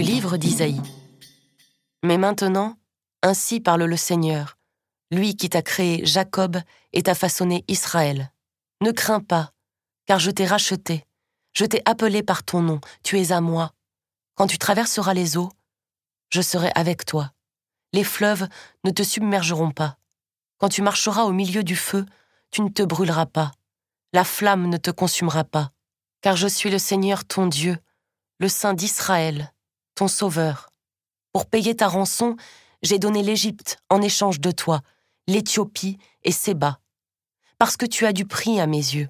livre d'Isaïe. Mais maintenant, ainsi parle le Seigneur, lui qui t'a créé Jacob et t'a façonné Israël. Ne crains pas, car je t'ai racheté, je t'ai appelé par ton nom, tu es à moi. Quand tu traverseras les eaux, je serai avec toi. Les fleuves ne te submergeront pas. Quand tu marcheras au milieu du feu, tu ne te brûleras pas. La flamme ne te consumera pas. Car je suis le Seigneur ton Dieu, le Saint d'Israël, ton Sauveur. Pour payer ta rançon, j'ai donné l'Égypte en échange de toi, l'Éthiopie et Séba. Parce que tu as du prix à mes yeux,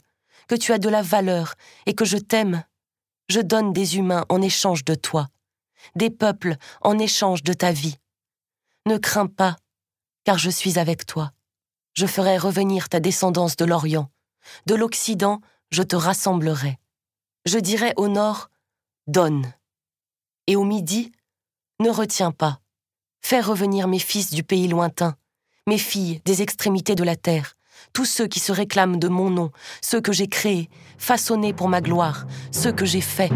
que tu as de la valeur et que je t'aime, je donne des humains en échange de toi, des peuples en échange de ta vie. Ne crains pas, car je suis avec toi. Je ferai revenir ta descendance de l'Orient. De l'Occident, je te rassemblerai. Je dirai au nord, donne. Et au midi, ne retiens pas. Fais revenir mes fils du pays lointain, mes filles des extrémités de la terre, tous ceux qui se réclament de mon nom, ceux que j'ai créés, façonnés pour ma gloire, ceux que j'ai faits.